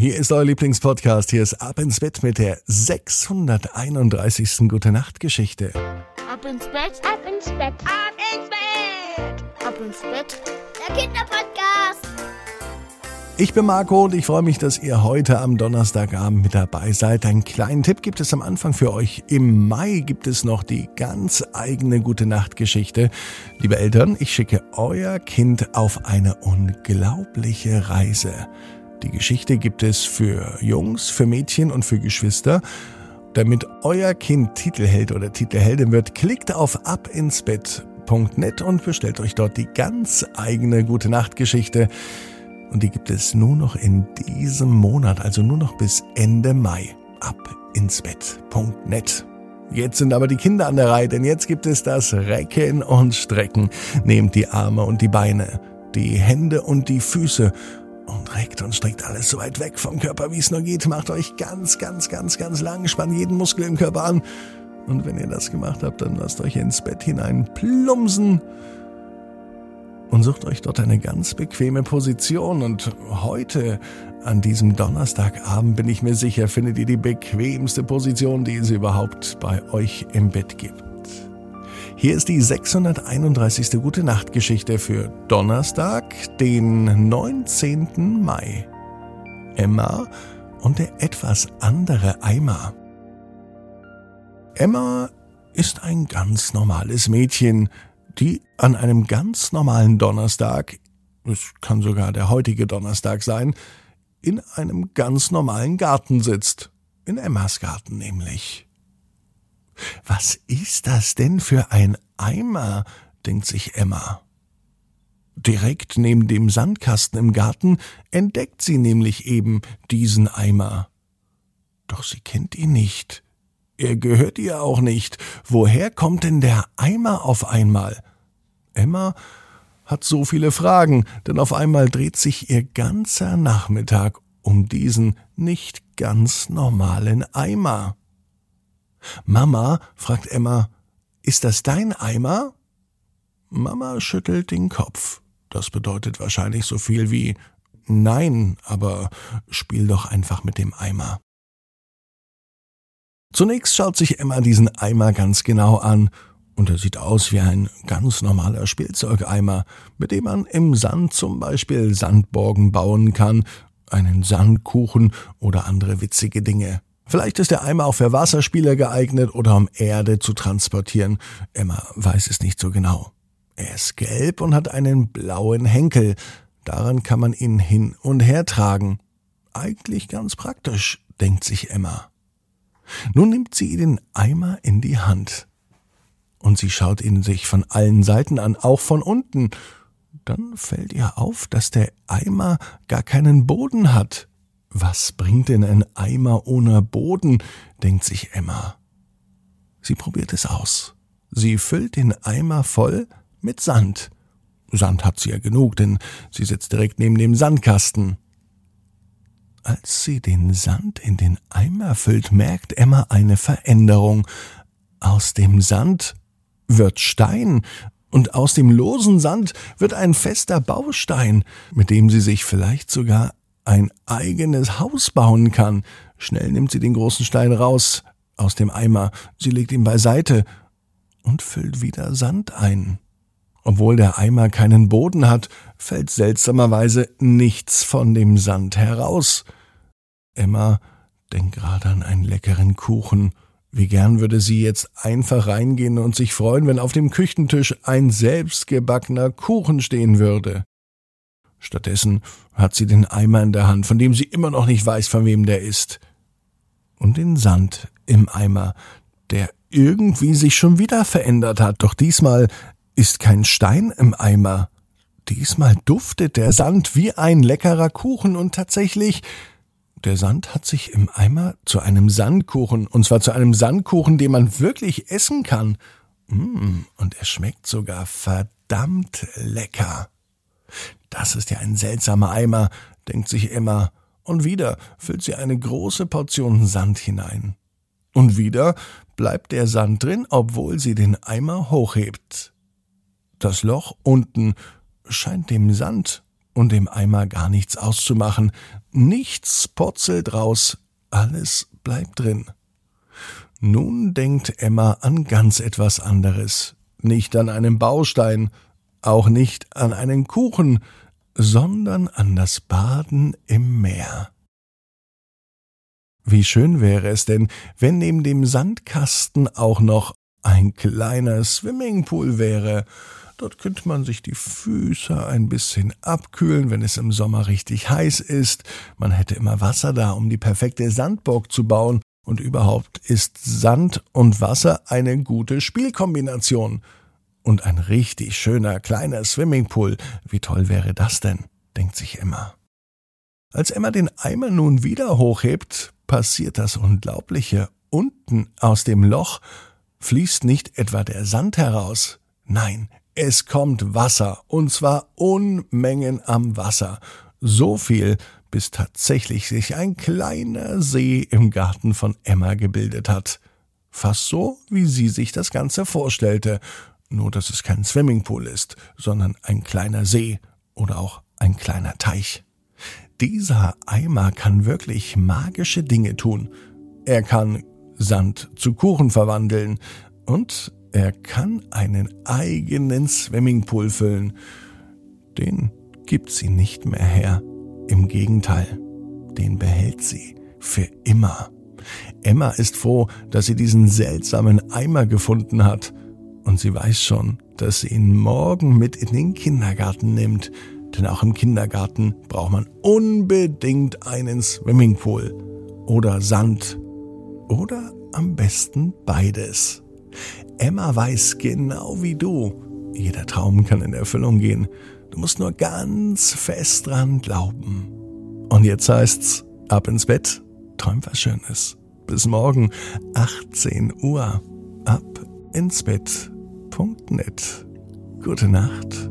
Hier ist euer Lieblingspodcast. Hier ist Ab ins Bett mit der 631. Gute Nacht Geschichte. Ab ins Bett, ab ins Bett, ab ins Bett, ab ins Bett. Der Kinderpodcast. Ich bin Marco und ich freue mich, dass ihr heute am Donnerstagabend mit dabei seid. Einen kleinen Tipp gibt es am Anfang für euch. Im Mai gibt es noch die ganz eigene Gute Nacht Geschichte. Liebe Eltern, ich schicke euer Kind auf eine unglaubliche Reise. Die Geschichte gibt es für Jungs, für Mädchen und für Geschwister. Damit euer Kind Titelheld oder Titelheldin wird, klickt auf abinsbett.net und bestellt euch dort die ganz eigene Gute Nacht Geschichte. Und die gibt es nur noch in diesem Monat, also nur noch bis Ende Mai. Abinsbett.net. Jetzt sind aber die Kinder an der Reihe, denn jetzt gibt es das Recken und Strecken. Nehmt die Arme und die Beine, die Hände und die Füße und reckt und streckt alles so weit weg vom Körper, wie es nur geht. Macht euch ganz, ganz, ganz, ganz lang, spannt jeden Muskel im Körper an. Und wenn ihr das gemacht habt, dann lasst euch ins Bett hinein plumpsen und sucht euch dort eine ganz bequeme Position. Und heute, an diesem Donnerstagabend, bin ich mir sicher, findet ihr die bequemste Position, die es überhaupt bei euch im Bett gibt. Hier ist die 631. Gute Nacht Geschichte für Donnerstag, den 19. Mai. Emma und der etwas andere Eimer. Emma ist ein ganz normales Mädchen, die an einem ganz normalen Donnerstag, es kann sogar der heutige Donnerstag sein, in einem ganz normalen Garten sitzt. In Emmas Garten nämlich. Was ist das denn für ein Eimer? denkt sich Emma. Direkt neben dem Sandkasten im Garten entdeckt sie nämlich eben diesen Eimer. Doch sie kennt ihn nicht. Er gehört ihr auch nicht. Woher kommt denn der Eimer auf einmal? Emma hat so viele Fragen, denn auf einmal dreht sich ihr ganzer Nachmittag um diesen nicht ganz normalen Eimer. Mama, fragt Emma, ist das dein Eimer? Mama schüttelt den Kopf. Das bedeutet wahrscheinlich so viel wie Nein, aber spiel doch einfach mit dem Eimer. Zunächst schaut sich Emma diesen Eimer ganz genau an, und er sieht aus wie ein ganz normaler Spielzeugeimer, mit dem man im Sand zum Beispiel Sandborgen bauen kann, einen Sandkuchen oder andere witzige Dinge. Vielleicht ist der Eimer auch für Wasserspieler geeignet oder um Erde zu transportieren. Emma weiß es nicht so genau. Er ist gelb und hat einen blauen Henkel. Daran kann man ihn hin und her tragen. Eigentlich ganz praktisch, denkt sich Emma. Nun nimmt sie den Eimer in die Hand. Und sie schaut ihn sich von allen Seiten an, auch von unten. Dann fällt ihr auf, dass der Eimer gar keinen Boden hat. Was bringt denn ein Eimer ohne Boden? denkt sich Emma. Sie probiert es aus. Sie füllt den Eimer voll mit Sand. Sand hat sie ja genug, denn sie sitzt direkt neben dem Sandkasten. Als sie den Sand in den Eimer füllt, merkt Emma eine Veränderung. Aus dem Sand wird Stein und aus dem losen Sand wird ein fester Baustein, mit dem sie sich vielleicht sogar ein eigenes Haus bauen kann. Schnell nimmt sie den großen Stein raus aus dem Eimer, sie legt ihn beiseite und füllt wieder Sand ein. Obwohl der Eimer keinen Boden hat, fällt seltsamerweise nichts von dem Sand heraus. Emma denkt gerade an einen leckeren Kuchen. Wie gern würde sie jetzt einfach reingehen und sich freuen, wenn auf dem Küchentisch ein selbstgebackener Kuchen stehen würde. Stattdessen hat sie den Eimer in der Hand, von dem sie immer noch nicht weiß, von wem der ist. Und den Sand im Eimer, der irgendwie sich schon wieder verändert hat. Doch diesmal ist kein Stein im Eimer. Diesmal duftet der Sand wie ein leckerer Kuchen und tatsächlich, der Sand hat sich im Eimer zu einem Sandkuchen, und zwar zu einem Sandkuchen, den man wirklich essen kann. Mm, und er schmeckt sogar verdammt lecker. Das ist ja ein seltsamer Eimer, denkt sich Emma, und wieder füllt sie eine große Portion Sand hinein. Und wieder bleibt der Sand drin, obwohl sie den Eimer hochhebt. Das Loch unten scheint dem Sand und im Eimer gar nichts auszumachen. Nichts purzelt raus, alles bleibt drin. Nun denkt Emma an ganz etwas anderes. Nicht an einen Baustein, auch nicht an einen Kuchen, sondern an das Baden im Meer. Wie schön wäre es denn, wenn neben dem Sandkasten auch noch ein kleiner Swimmingpool wäre. Dort könnte man sich die Füße ein bisschen abkühlen, wenn es im Sommer richtig heiß ist. Man hätte immer Wasser da, um die perfekte Sandburg zu bauen. Und überhaupt ist Sand und Wasser eine gute Spielkombination. Und ein richtig schöner kleiner Swimmingpool. Wie toll wäre das denn? denkt sich Emma. Als Emma den Eimer nun wieder hochhebt, passiert das Unglaubliche. Unten aus dem Loch fließt nicht etwa der Sand heraus, nein, es kommt Wasser, und zwar Unmengen am Wasser. So viel, bis tatsächlich sich ein kleiner See im Garten von Emma gebildet hat. Fast so, wie sie sich das Ganze vorstellte, nur dass es kein Swimmingpool ist, sondern ein kleiner See oder auch ein kleiner Teich. Dieser Eimer kann wirklich magische Dinge tun. Er kann Sand zu Kuchen verwandeln und er kann einen eigenen Swimmingpool füllen. Den gibt sie nicht mehr her. Im Gegenteil, den behält sie für immer. Emma ist froh, dass sie diesen seltsamen Eimer gefunden hat. Und sie weiß schon, dass sie ihn morgen mit in den Kindergarten nimmt. Denn auch im Kindergarten braucht man unbedingt einen Swimmingpool oder Sand oder am besten beides. Emma weiß genau wie du, jeder Traum kann in Erfüllung gehen. Du musst nur ganz fest dran glauben. Und jetzt heißt's, ab ins Bett, träum was Schönes. Bis morgen, 18 Uhr, ab ins Bett.net. Gute Nacht